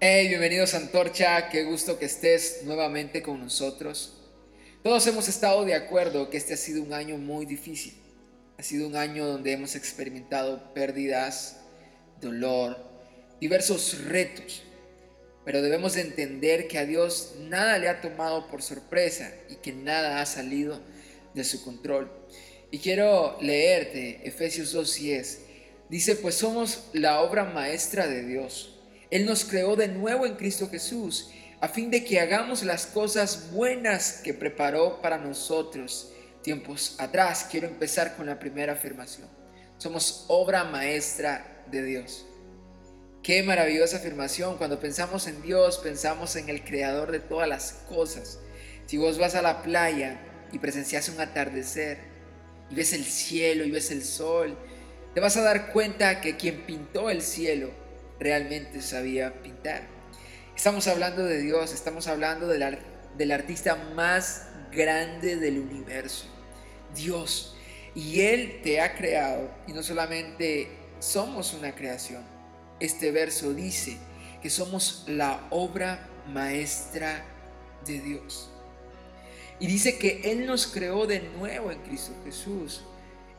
Hey, bienvenidos Antorcha, qué gusto que estés nuevamente con nosotros. Todos hemos estado de acuerdo que este ha sido un año muy difícil. Ha sido un año donde hemos experimentado pérdidas, dolor, diversos retos. Pero debemos de entender que a Dios nada le ha tomado por sorpresa y que nada ha salido de su control. Y quiero leerte Efesios 2.10. Dice, pues somos la obra maestra de Dios él nos creó de nuevo en Cristo Jesús, a fin de que hagamos las cosas buenas que preparó para nosotros tiempos atrás. Quiero empezar con la primera afirmación. Somos obra maestra de Dios. Qué maravillosa afirmación. Cuando pensamos en Dios, pensamos en el creador de todas las cosas. Si vos vas a la playa y presencias un atardecer y ves el cielo y ves el sol, te vas a dar cuenta que quien pintó el cielo realmente sabía pintar. Estamos hablando de Dios, estamos hablando del, del artista más grande del universo, Dios. Y Él te ha creado y no solamente somos una creación. Este verso dice que somos la obra maestra de Dios. Y dice que Él nos creó de nuevo en Cristo Jesús.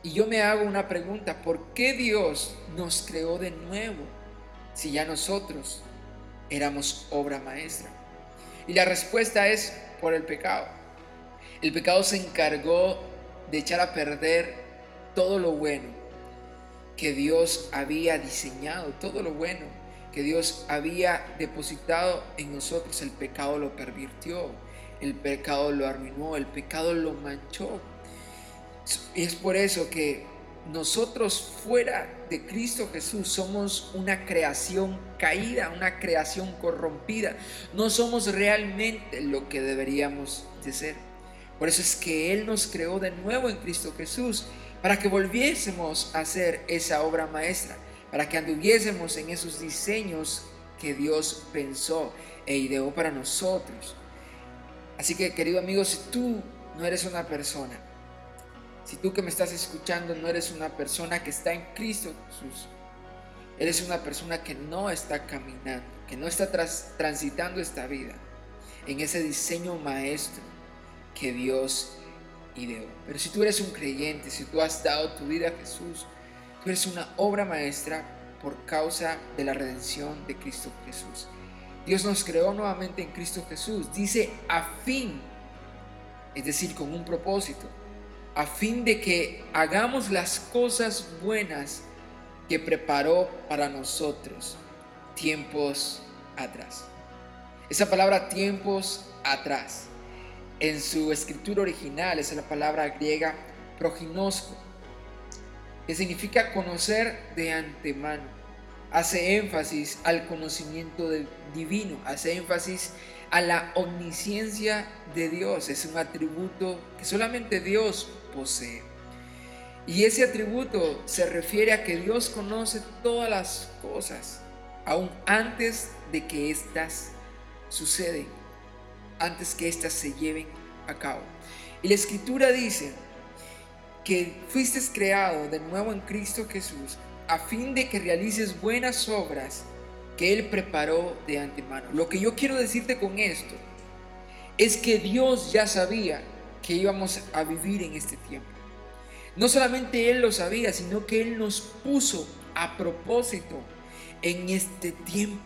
Y yo me hago una pregunta, ¿por qué Dios nos creó de nuevo? Si ya nosotros éramos obra maestra? Y la respuesta es por el pecado. El pecado se encargó de echar a perder todo lo bueno que Dios había diseñado, todo lo bueno que Dios había depositado en nosotros. El pecado lo pervirtió, el pecado lo arruinó, el pecado lo manchó. Y es por eso que nosotros fuera de Cristo Jesús somos una creación caída, una creación corrompida. No somos realmente lo que deberíamos de ser. Por eso es que Él nos creó de nuevo en Cristo Jesús, para que volviésemos a hacer esa obra maestra, para que anduviésemos en esos diseños que Dios pensó e ideó para nosotros. Así que querido amigo, si tú no eres una persona si tú que me estás escuchando no eres una persona que está en Cristo Jesús, eres una persona que no está caminando, que no está transitando esta vida en ese diseño maestro que Dios ideó. Pero si tú eres un creyente, si tú has dado tu vida a Jesús, tú eres una obra maestra por causa de la redención de Cristo Jesús. Dios nos creó nuevamente en Cristo Jesús. Dice a fin, es decir, con un propósito a fin de que hagamos las cosas buenas que preparó para nosotros tiempos atrás. Esa palabra tiempos atrás, en su escritura original es la palabra griega proginosco, que significa conocer de antemano. Hace énfasis al conocimiento divino, hace énfasis a la omnisciencia de Dios. Es un atributo que solamente Dios posee. Y ese atributo se refiere a que Dios conoce todas las cosas, aún antes de que éstas suceden, antes que éstas se lleven a cabo. Y la escritura dice que fuiste creado de nuevo en Cristo Jesús a fin de que realices buenas obras que Él preparó de antemano. Lo que yo quiero decirte con esto es que Dios ya sabía que íbamos a vivir en este tiempo. No solamente Él lo sabía, sino que Él nos puso a propósito en este tiempo.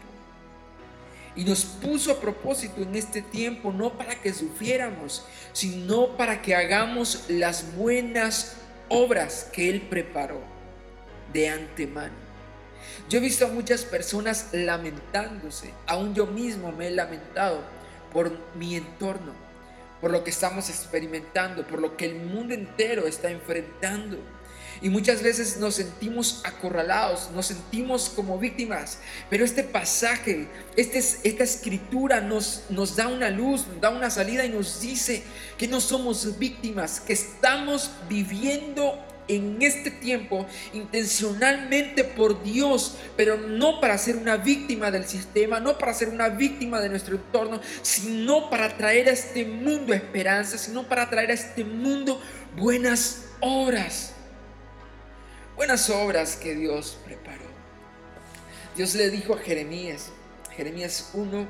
Y nos puso a propósito en este tiempo no para que sufriéramos, sino para que hagamos las buenas obras que Él preparó de antemano. Yo he visto a muchas personas lamentándose, aún yo mismo me he lamentado por mi entorno por lo que estamos experimentando, por lo que el mundo entero está enfrentando. Y muchas veces nos sentimos acorralados, nos sentimos como víctimas. Pero este pasaje, este, esta escritura nos, nos da una luz, nos da una salida y nos dice que no somos víctimas, que estamos viviendo en este tiempo intencionalmente por Dios, pero no para ser una víctima del sistema, no para ser una víctima de nuestro entorno, sino para traer a este mundo esperanza, sino para traer a este mundo buenas obras. Buenas obras que Dios preparó. Dios le dijo a Jeremías, Jeremías 1,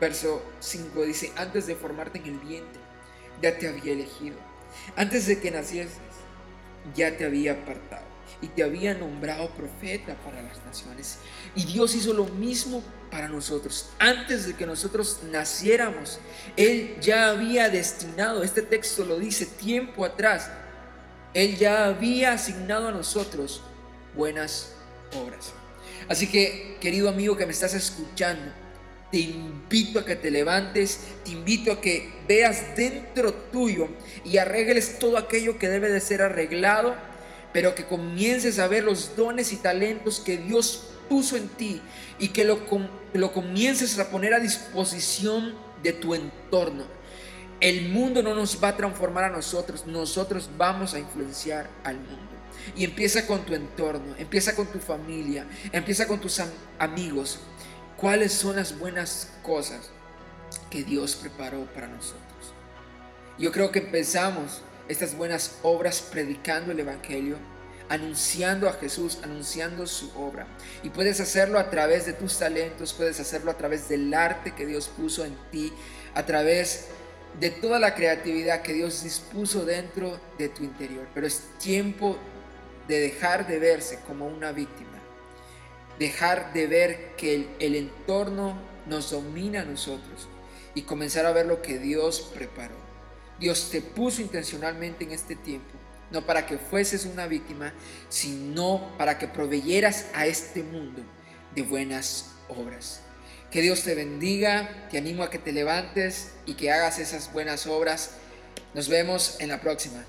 verso 5 dice, antes de formarte en el vientre, ya te había elegido. Antes de que nacieses, ya te había apartado y te había nombrado profeta para las naciones. Y Dios hizo lo mismo para nosotros. Antes de que nosotros naciéramos, Él ya había destinado, este texto lo dice tiempo atrás, Él ya había asignado a nosotros buenas obras. Así que, querido amigo que me estás escuchando, te invito a que te levantes, te invito a que veas dentro tuyo y arregles todo aquello que debe de ser arreglado, pero que comiences a ver los dones y talentos que Dios puso en ti y que lo, lo comiences a poner a disposición de tu entorno. El mundo no nos va a transformar a nosotros, nosotros vamos a influenciar al mundo. Y empieza con tu entorno, empieza con tu familia, empieza con tus amigos. ¿Cuáles son las buenas cosas que Dios preparó para nosotros? Yo creo que empezamos estas buenas obras predicando el Evangelio, anunciando a Jesús, anunciando su obra. Y puedes hacerlo a través de tus talentos, puedes hacerlo a través del arte que Dios puso en ti, a través de toda la creatividad que Dios dispuso dentro de tu interior. Pero es tiempo de dejar de verse como una víctima, dejar de ver que el, entorno nos domina a nosotros y comenzar a ver lo que Dios preparó. Dios te puso intencionalmente en este tiempo no para que fueses una víctima, sino para que proveyeras a este mundo de buenas obras. Que Dios te bendiga, te animo a que te levantes y que hagas esas buenas obras. Nos vemos en la próxima.